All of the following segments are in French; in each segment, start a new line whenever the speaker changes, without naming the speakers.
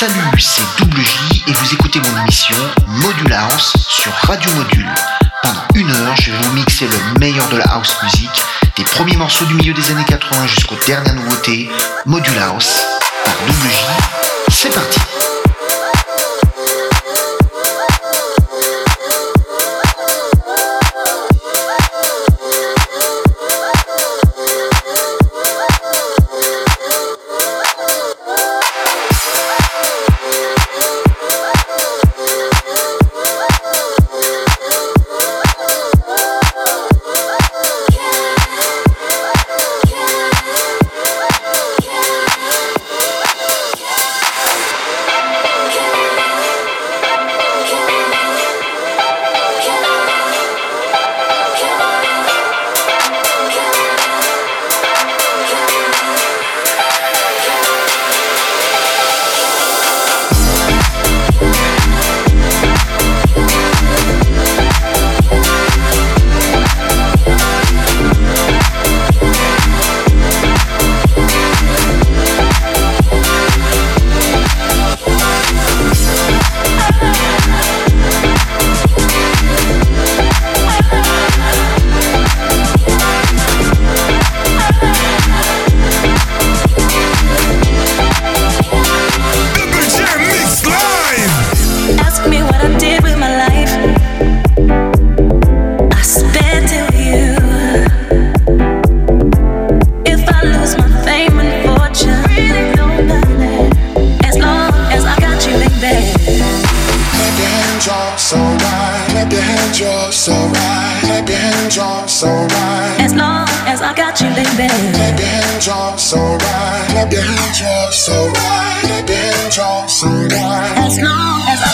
Salut, c'est Double J et vous écoutez mon émission Module House sur Radio Module. Pendant une heure, je vais vous mixer le meilleur de la house music, des premiers morceaux du milieu des années 80 jusqu'aux dernières nouveautés. Module House par Double J. C'est parti.
Clap your hands, so right.
As long as I got you, baby.
Clap your hands, y'all, so right. Clap your hands, y'all, so right. Your hands, so right.
As long as I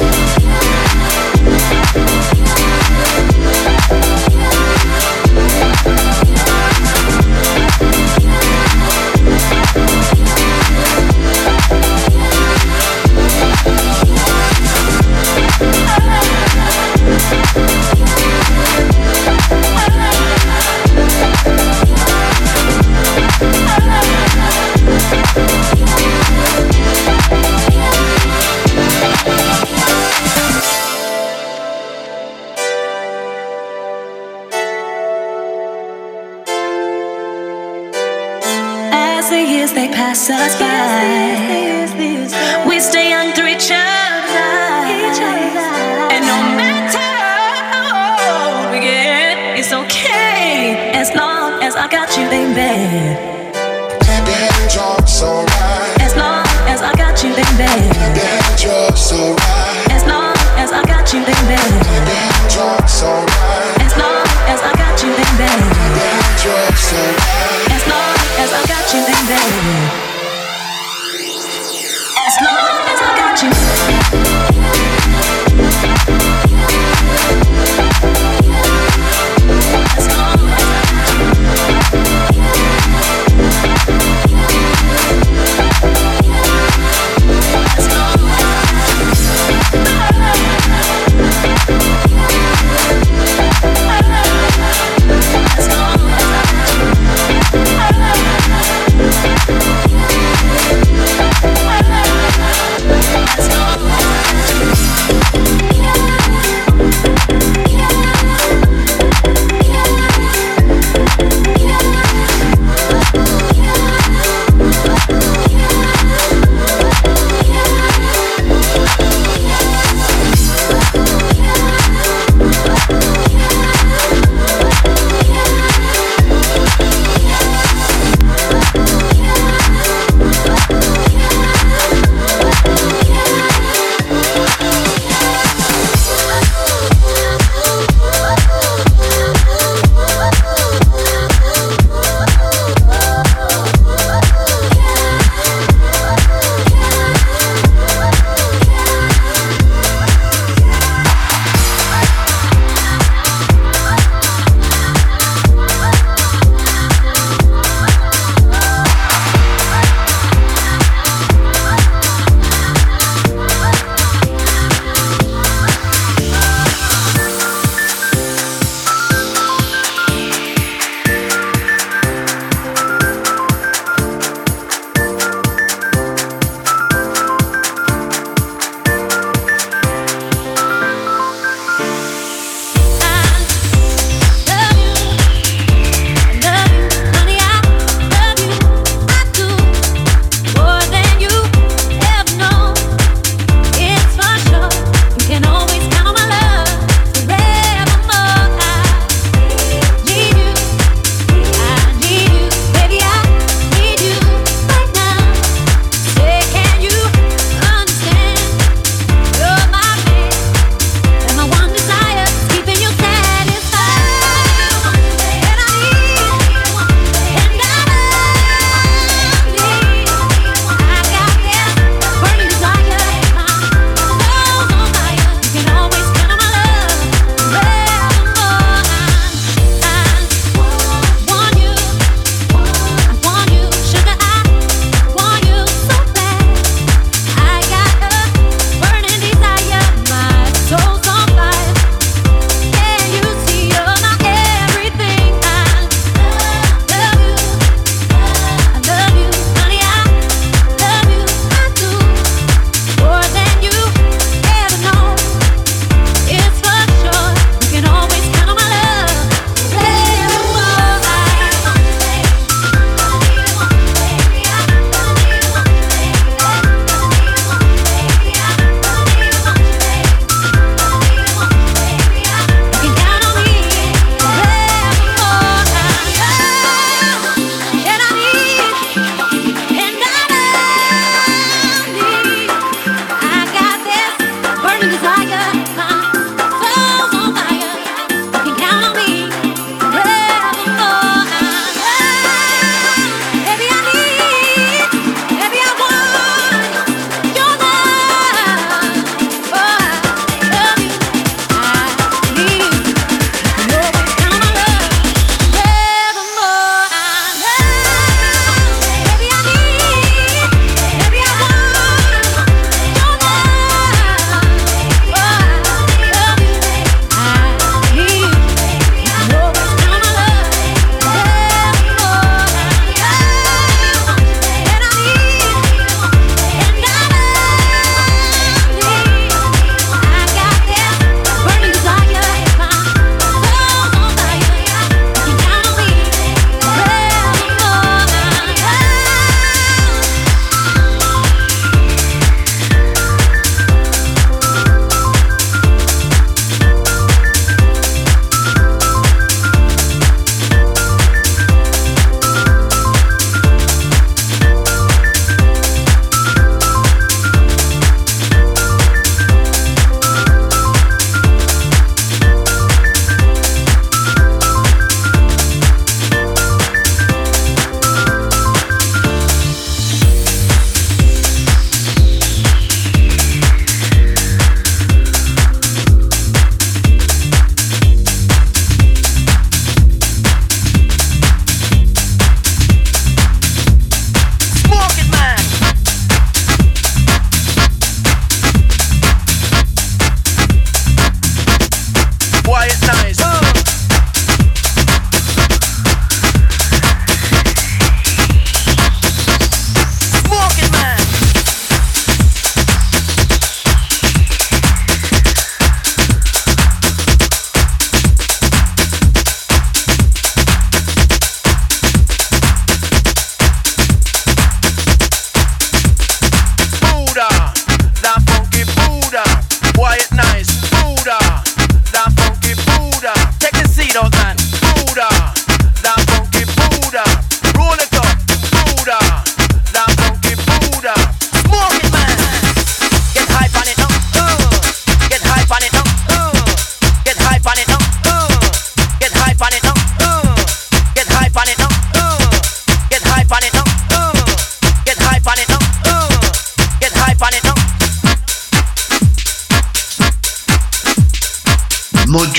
got you.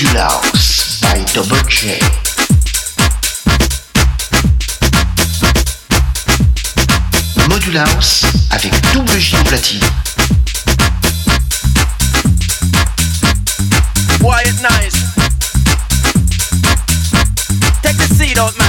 Modulars by Double avec double J platine.
Quiet nice. Take the seat out, man.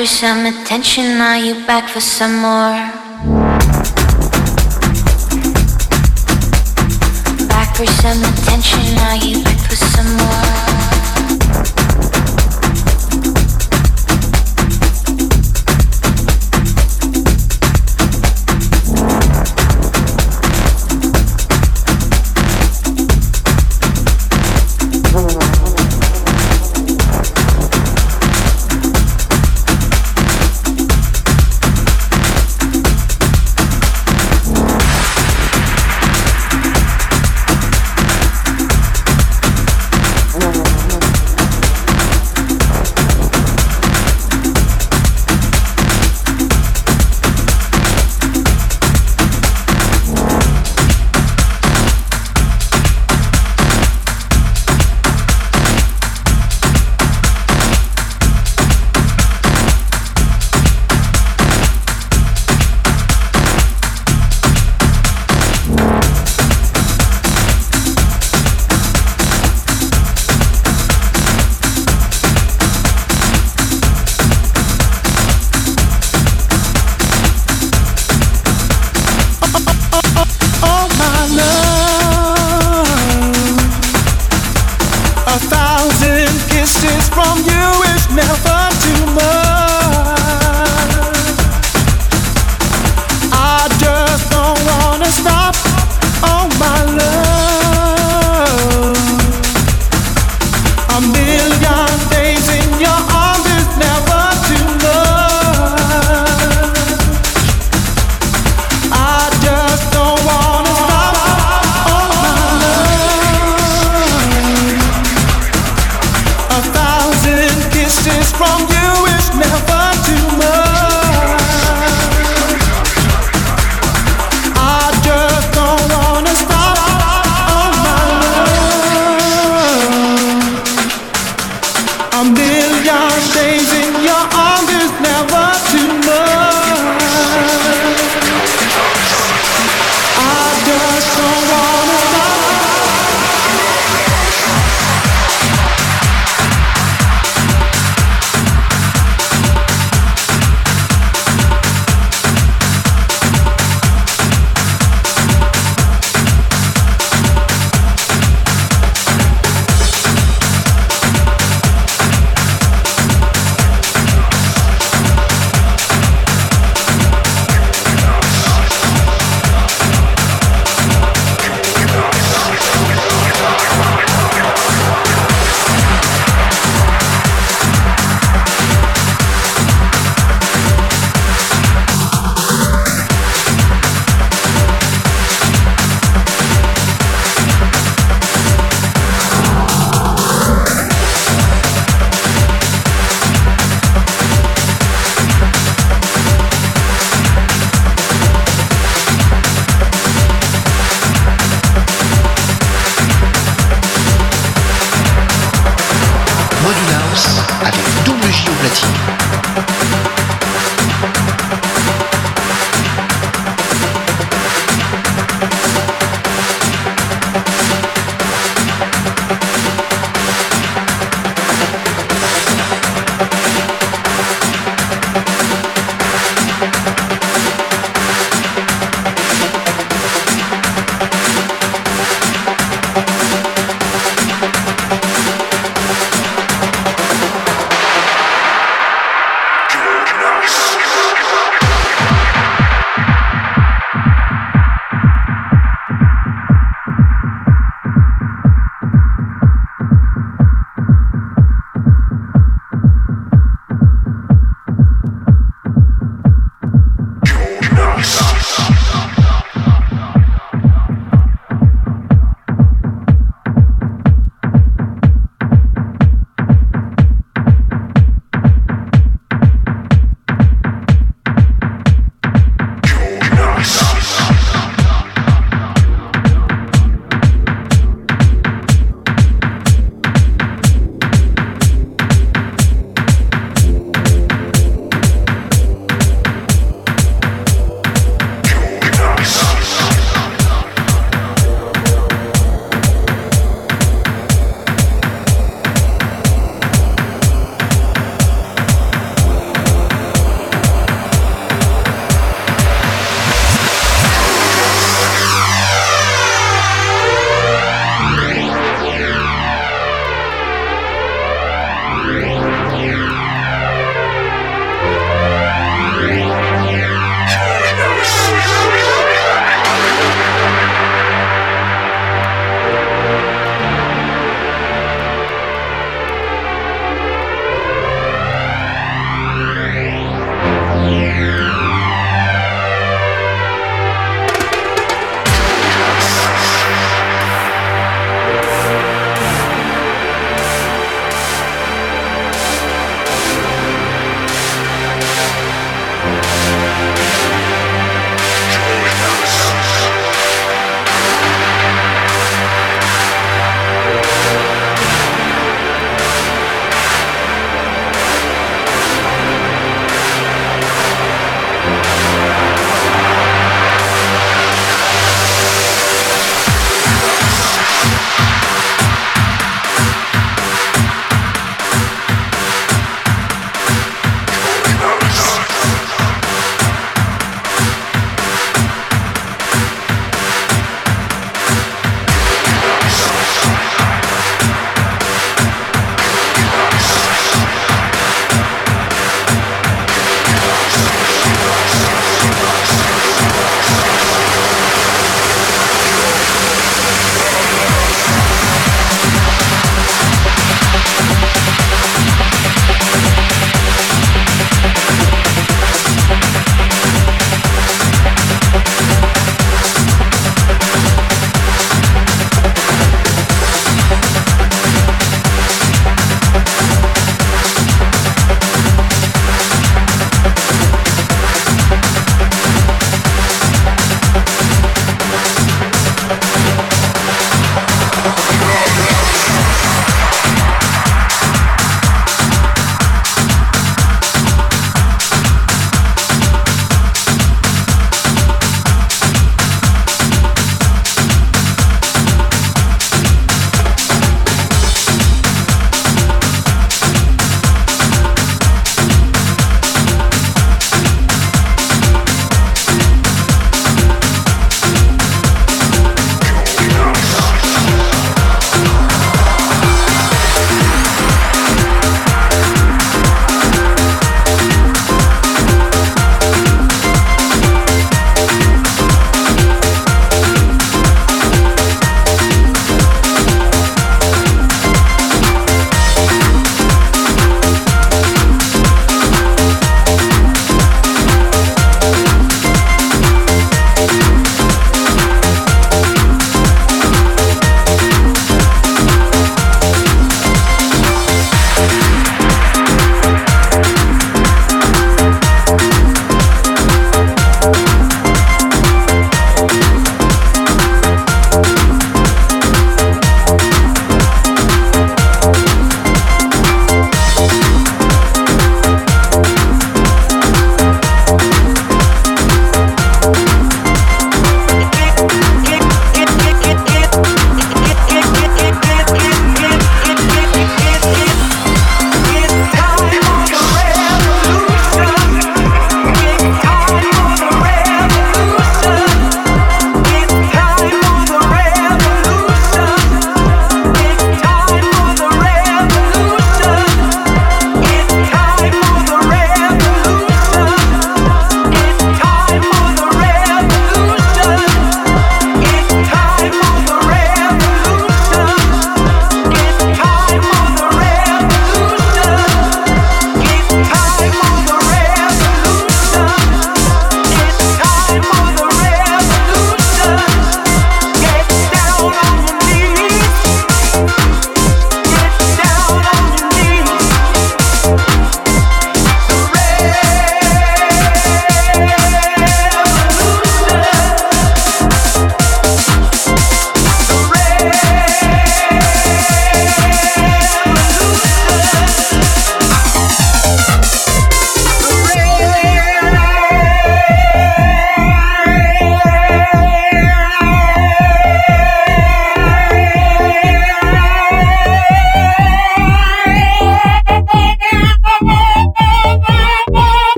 For some attention, are you back for some more?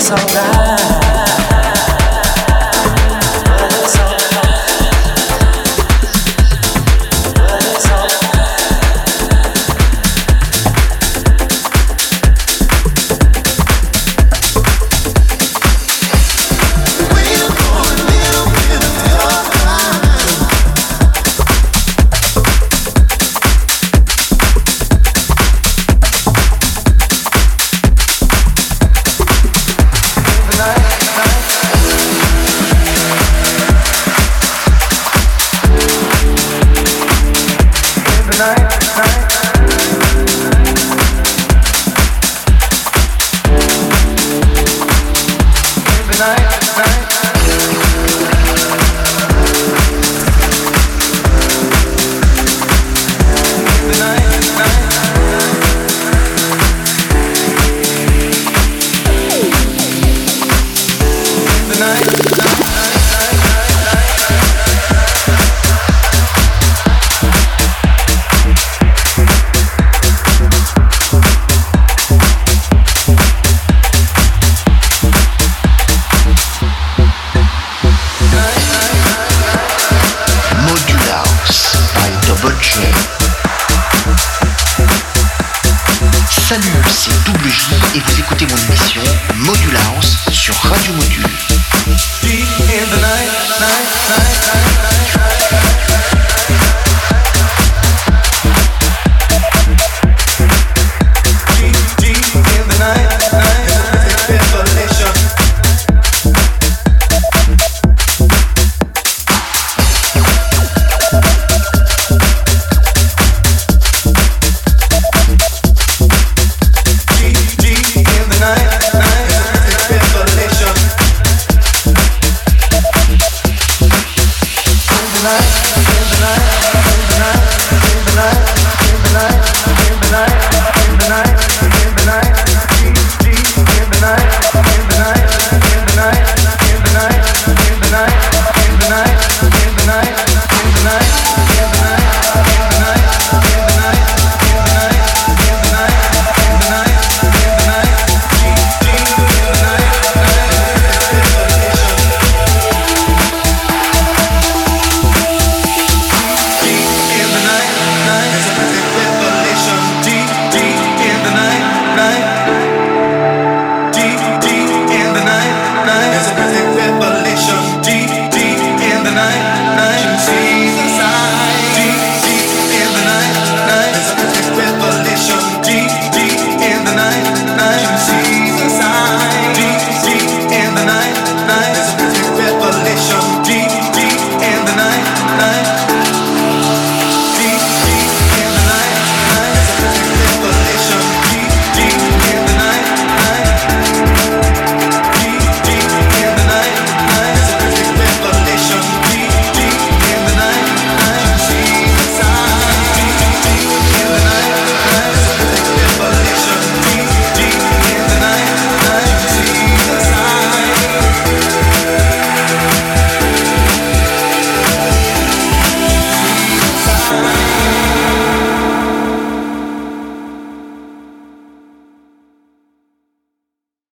it's alright.